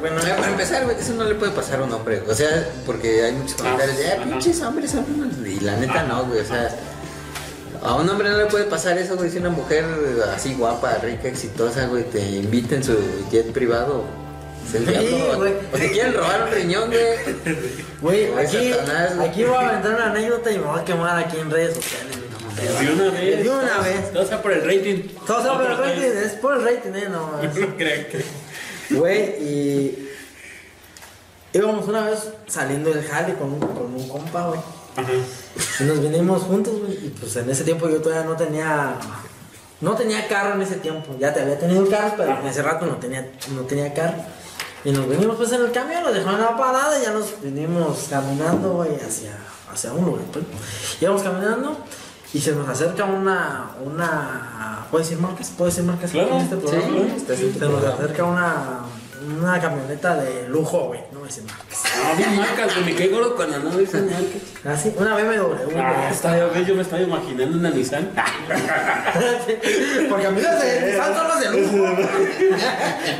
bueno, Para empezar, güey, eso no le puede pasar a un hombre. O sea, porque hay muchos comentarios de, ah, pinches hombres unos-". Y la neta no, güey. O sea, a un hombre no le puede pasar eso, güey. Si una mujer así guapa, rica, exitosa, güey, te invita en su jet privado. Es el Sí, diablo. güey. O te quieren robar un riñón, güey. Güey, aquí, Satanás, güey. aquí voy a aventar una anécdota y me voy a quemar aquí en redes sociales. güey, no mames. De una vez. De una vez. Todo sea por el rating. Todo sea por el rating, es por el rating, eh, no. No creo que. Güey, y íbamos una vez saliendo del jale con un, con un compa, güey. Ajá. Y nos vinimos juntos, güey. Y pues en ese tiempo yo todavía no tenía. No tenía carro en ese tiempo. Ya te había tenido carro, pero en ese rato no tenía, no tenía carro. Y nos venimos pues en el camión, lo dejamos en la parada y ya nos vinimos caminando, güey, hacia, hacia un lugar. Pues. Íbamos caminando y se nos acerca una. una ¿Puedes decir marcas? ¿Puedes decir marcas? Claro, en este programa? sí, güey? tu se nos acerca una. Una camioneta de lujo, güey. No a decir marcas. No, bien marcas, güey. Me quedé gordo cuando no dicen marcas. Así, una BMW. Ah, está, yo, yo me estaba imaginando una Nissan. Porque a mí las de Nissan son las de lujo.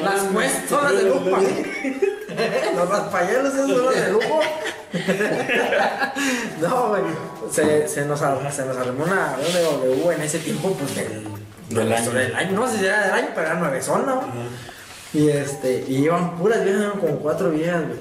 las Quest son las de lujo. Los raspayelos esos son los de lujo. No, güey. Se, se, nos, se nos armó una BMW en ese tiempo, pues del, Del año. del año. No sé si era del año, pero era nueve zona, ¿no? Y este, y iban puras viejas, eran como cuatro viejas, güey.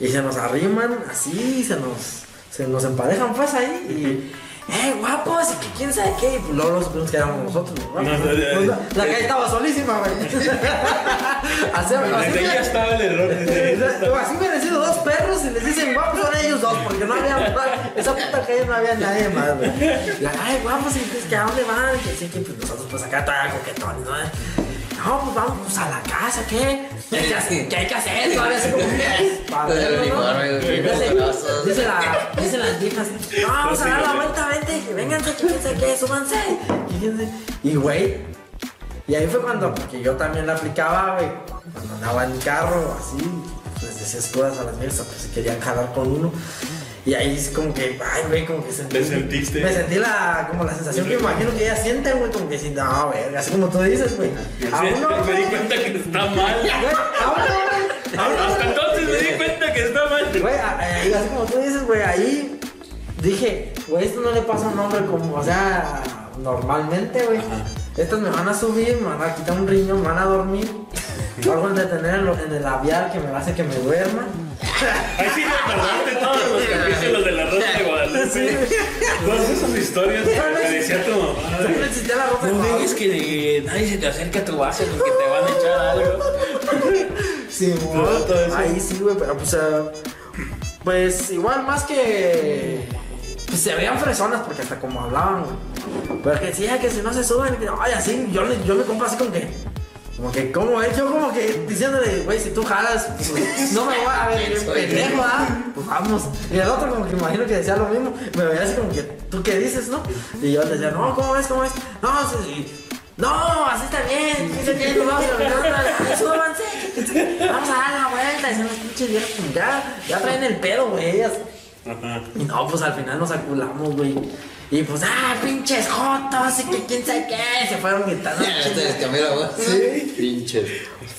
Y se nos arriman así, se nos, se nos emparejan pues ahí y, eh, guapos, y que quién sabe qué. Y pues luego nos supimos que éramos nosotros, ¿no? No, no, no, Pues, la, calle estaba solísima, güey. así, así, ya estaba el error. así hubieran sido dos perros y les dicen guapos, son ellos dos, porque no había esa puta calle no había nadie más, güey. La, Ay, guapos, y que a dónde van, que sí, que pues nosotros pues acá todavía coquetones, ¿no? No, pues vamos pues, a la casa, ¿qué? ¿Qué hay que hacer? ¿Qué hay que hacer? Todavía así como que. Dice-. Dice la, dicen las viejas, no, vamos a dar la vuelta, vente, que vengan, que sabe qué, súbanse. Y güey, y ahí fue cuando, porque yo también la aplicaba, güey, cuando andaba en carro, así, pues decías cosas a las viejas, pues se querían jalar con uno. Y ahí es como que, ay, güey, como que sentí. ¿Te sentiste? Me sentí la, como la sensación que imagino que ellas sienten, güey, como que si, no, güey, así como tú dices, güey. A Sí, uno, me di cuenta que está mal. güey, a uno, güey, a uno, Hasta entonces me di cuenta que está mal. Güey, así como tú dices, güey, ahí dije, güey, esto no le pasa a un hombre como, o sea, normalmente, güey. Estas me van a subir, me van a quitar un riñón, me van a dormir. Algo de tener en, el labial que me hacer que me duerma. Ahí sí te tardaste todos los capítulos de la Rosa de Guadalupe. Todas esas historias que decía tu mamá. No existía la ropa de No Guadalupe. dejes que nadie se te acerque a tu base porque te van a echar algo. Sí, güey. Ahí sí, güey, pero pues, eh, pues igual más que. Pues se veían fresonas porque hasta como hablaban, güey. Pero que decía que si no se suben, que, ay, así, yo, le- yo me compro así como que. Como que, ¿cómo es? Yo como que diciéndole, güey, si tú jalas, pues, no me voy a ver pendejo, ¿ah? Pues vamos. Y el otro como que imagino que decía lo mismo. Me veía así como que, ¿tú qué dices, no? Y yo le decía, no, ¿cómo es? ¿Cómo es? No, sí. No, así está bien. Está bien, nos vamos a súbanse. Vamos a dar la vuelta. Y son las pinches viejas, pues ya, ya traen el pedo, güey. ellas. Ajá. Y no, pues al final nos aculamos, güey. Y pues, ah, pinches jotos, y que quién sabe qué. Se fueron gritando. Ya les cambió la voz. Sí. Pinches.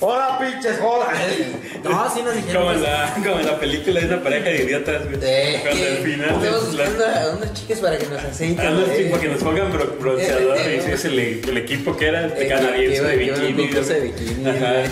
Hola, pinches jodas. No, sí nos dijeron. Como en, pues, la, como en la película de una pareja de idiotas, güey. Eh, Cuando al final Estamos buscando a unas chicas para que nos aceiten. a güey. chicos que nos pongan bro- bronceador Eh, eh, y ese es el, el equipo que era Eh, de canadiense de bikini. de bikini, Ajá.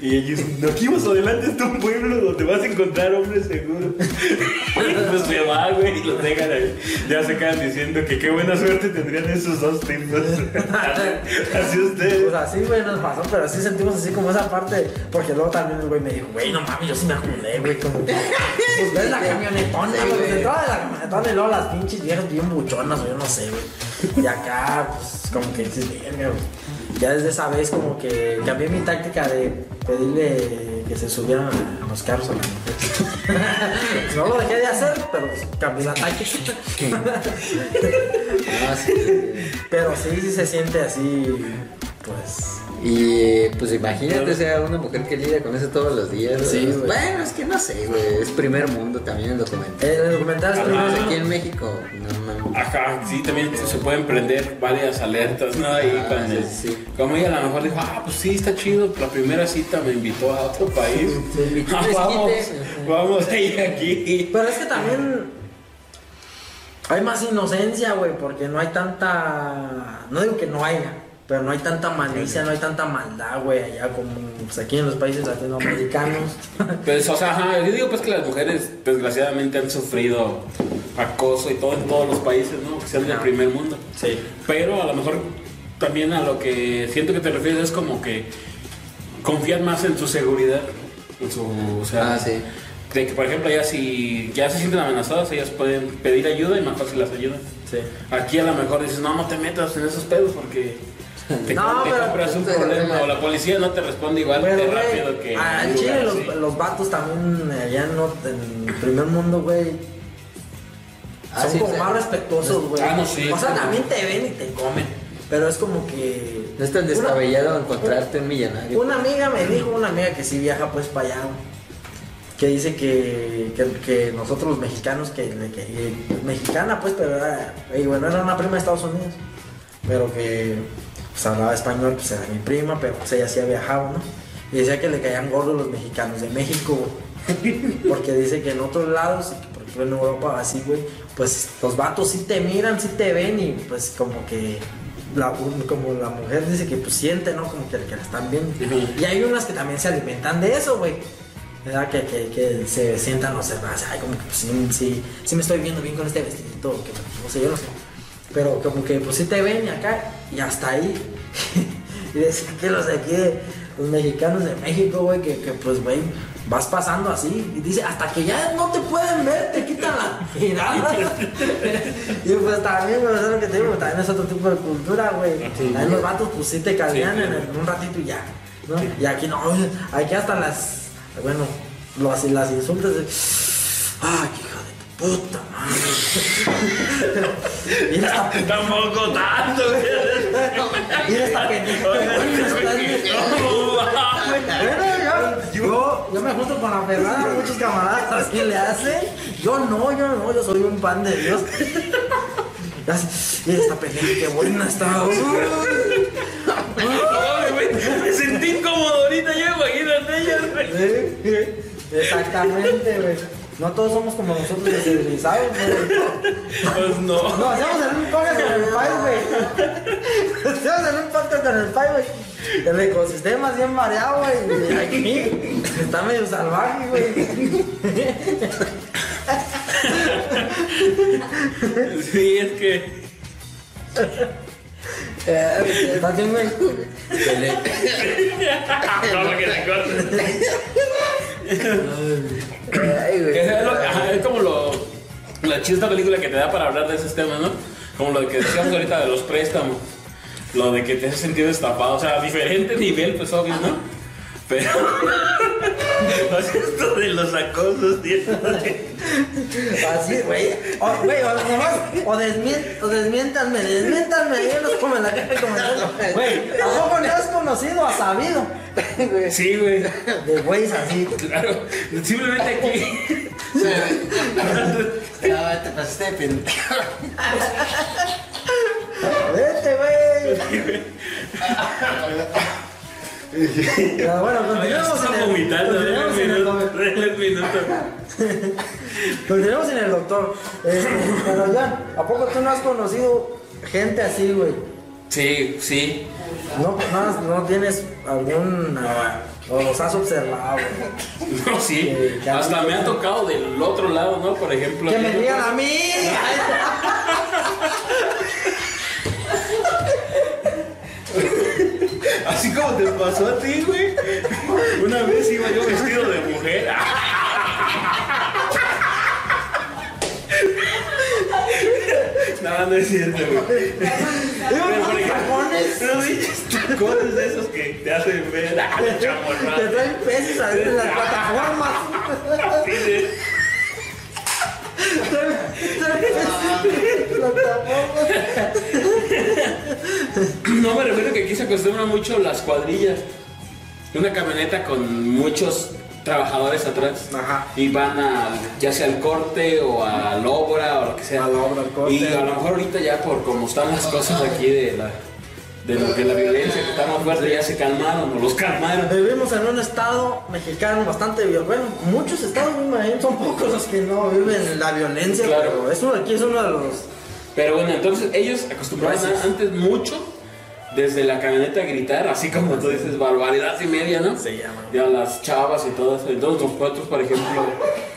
Y ellos, no, aquí más adelante está un pueblo donde vas a encontrar hombres seguros. pues se va, güey, y los dejan ahí. Ya se quedan diciendo que qué buena suerte tendrían esos dos tipos. así ustedes. Pues así, güey, nos pasó, pero sí sentimos así como esa parte. Porque luego también el güey me dijo, güey, no mames, yo sí me acumulé, güey. Como pues ves la camionetona, güey. entraba de la camionetona y luego las pinches viejas bien buchonas, o yo no sé, güey. Y acá, pues como que dices, verga, güey. Ya desde esa vez, como que cambié mi táctica de pedirle que se subieran a los carros a no lo dejé de hacer, pero cambié la táctica. Pero sí, sí se siente así, pues, Y pues imagínate, o sea, una mujer que lidia con eso todos los días. Sí, güey. güey. Bueno, es que no sé, güey. Es primer mundo también el documental. El documental es Ajá. primero. Aquí en México, no mames. Ajá, sí, también se pueden prender varias alertas, ¿no? Ahí Ah, cuando- sí, sí. Como ella a lo mejor dijo, ah, pues sí, está chido, la primera cita me invitó a otro país. Invitó Ah, vamos, vamos a ir aquí. Pero es que también hay más inocencia, güey, porque no hay tanta. No digo que no haya, pero no hay tanta malicia, no hay tanta maldad, güey, allá como pues, aquí en los países latinoamericanos. Pues, o sea, ajá, yo digo pues que las mujeres desgraciadamente han sufrido acoso y todo en todos los países, ¿no? Que sean del primer mundo. Sí. Pero a lo mejor también a lo que siento que te refieres es como que confían más en su seguridad. En su, o sea, Ah, sí. de que por ejemplo ya si ya se sienten amenazadas, ellas pueden pedir ayuda y más fácil las ayudan. Sí. Aquí a lo mejor dices, no, no te metas en esos pedos porque te, No, te pero- compras un problema o la policía no te responde igual Pero, de rápido que... al Chile los, los vatos también allá en, ot- en el primer mundo, güey, Ah, son sí, como sí. más respetuosos, güey. Ah, no, sí. O sea, también te ven y te comen, pero es como que... No es tan Una- descabellado encontrarte un millonario. Una amiga me dijo, una amiga que sí viaja pues para allá, que dice que, que, que nosotros los mexicanos, que, que- que- mexicana pues, pero era, y bueno, era una prima de Estados Unidos, pero que pues hablaba español, pues era mi prima, pero pues ella sí había viajado, ¿no? Y decía que le caían gordos los mexicanos de México, güey. porque dice que en otros lados, por ejemplo en Europa así, güey, pues los vatos sí te miran, sí te ven y pues como que la, como la mujer dice que pues siente, ¿no? Como que, que la están viendo. Y hay unas que también se alimentan de eso, güey. ¿Verdad? Que, que, que se sientan observadas. Ay, como que pues, sí, sí, sí me estoy viendo bien con este vestidito. Que, no sé, yo no sé. Pero como que pues sí te ven y acá y hasta ahí. y decir que los de aquí, de- los mexicanos de México, güey, que, que pues, güey, vas pasando así. Y dice, hasta que ya no te pueden ver, te quitan la mirada. y pues también, güey, eso es lo que te digo, también es otro tipo de cultura, güey. También los vatos, pues sí te Sí, en, el- un ratito y ya. ¿no? Y aquí no, aquí hasta las, bueno, los, las insultas de, ay, hijo de tu puta. Mira esta pendeja, Tampoco tanto, güey. mira esta pendeja. Bueno, yo, yo, yo me junto con la Fernanda, muchos camaradas así le hacen. Yo no, yo no, yo soy un pan de Dios. Mira esta pendeja, qué buena está. Me sentí incómodo ahorita, yo imagínate. Sí, Exactamente, güey. No todos somos como nosotros de civilizados, güey. Pues no. No, hacemos en un podcast con el Pai, güey. Hacemos en un podcast con el Pai, güey. El ecosistema es bien mareado, güey. Aquí está medio salvaje, güey. Sí, es que. Eh, ¿Estás bien, güey? No, que te cortes. Güey. Es, lo- ajá, es como lo. La chista película que te da para hablar de esos temas, ¿no? Como lo que decíamos ahorita de los préstamos. Lo de que te has sentido estafado. O sea, diferente nivel, pues obvio, ¿no? Pero. esto de los acosos, tío. Así, güey. O, güey, o nomás, o, desmien, o desmiéntanme, desmiéntanme ahí en los comen- en la caja de comentarios. Güey, ¿a poco no has conocido, has sabido? Sí, güey. De güeyes así. Claro. Simplemente aquí. No, te pasaste de pendejo. Vete, güey. Bueno, continuemos en Está el, vomitando. un minuto. Minuto. continuemos en el doctor. Este, pero ya, ¿a poco tú no has conocido gente así, güey? Sí, sí. No, no, no tienes algún... ah, o los has observado, güey. No, sí. Eh, que Hasta mí- me ha tocado del otro lado, ¿no? Por ejemplo. Que me digan a mí. No, no es cierto, güey. Pero, por ejemplo, tacones de esos que te hacen ver. Ah, Te chamorrado. traen peces adentro de las plataformas. Plataformas. No me refiero que quise acostumbra mucho las cuadrillas. Una camioneta con muchos trabajadores atrás. Ajá. Y van a, ya sea al corte o a la sea. Obra, corte. Y a lo mejor ahorita ya por como están las cosas aquí de la, de lo que la violencia que está más fuerte ya se calmaron o los calmaron. Vivimos en un estado mexicano bastante violento. Bueno, muchos estados, son pocos los que no viven la violencia, Claro. pero eso aquí es uno de los. Pero bueno, entonces ellos acostumbraban a- antes mucho desde la camioneta a gritar, así como tú dices, barbaridad y media, ¿no? Se llama. Y a las chavas y todo eso. Entonces nosotros, por ejemplo,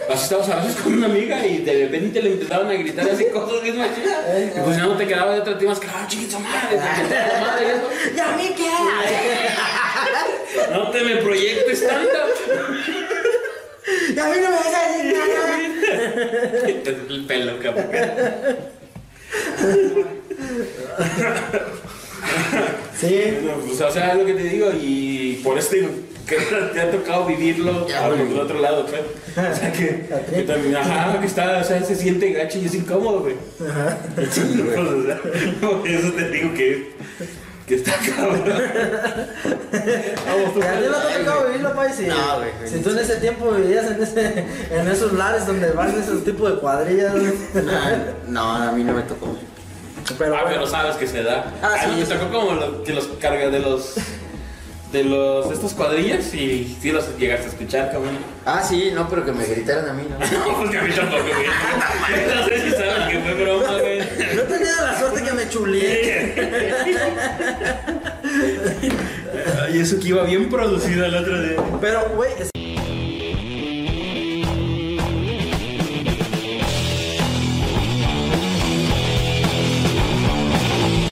así estábamos a veces con una amiga y de repente le empezaban a gritar así cosas bien machinas. Y pues ya no te quedaba de otra, te ibas, claro, chiquito madre, madre y eso. ¿Y a mí qué? No te me proyectes tanto. ¿Y a mí no me vas a decir nada? El pelo, cabrón. Sí. Pues, o sea, es lo que te digo, y por digo que te ha tocado vivirlo Ya, por güey. el otro lado, pues. O sea, que, que también, ajá, que está, o sea, se siente gacho y es incómodo, güey. Sí, pues, o sea, por eso te digo que, que está cabrón. Vamos, tú, ¿A ti no te ha tocado vivirlo, Pai? Si, No, güey, güey. si tú en ese tiempo vivías en, ese, en esos lares donde van esos tipos de cuadrillas. güey. No, a mí no me tocó. Pero, Ah, bueno, pero sabes que se da. Ah, a mí me sí. tocó como lo- que los carga de los. De los. de estos cuadrillas y sí los llegaste a escuchar, cabrón. Ah, sí, no, pero que me gritaran a mí, ¿no? No, pues que a mí tampoco, güey. No sé si saben que fue broma, güey. no he tenido la suerte que me chuleé. Y eso que iba bien producido el otro día. Pero, güey, es-